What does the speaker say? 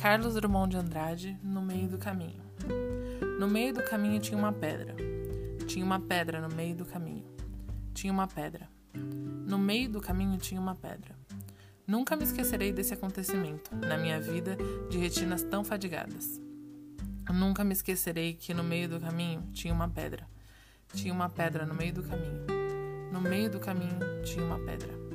Carlos Drummond de Andrade, No Meio do Caminho. No meio do caminho tinha uma pedra. Tinha uma pedra no meio do caminho. Tinha uma pedra. No meio do caminho tinha uma pedra. Nunca me esquecerei desse acontecimento na minha vida de retinas tão fadigadas. Nunca me esquecerei que no meio do caminho tinha uma pedra. Tinha uma pedra no meio do caminho. No meio do caminho tinha uma pedra.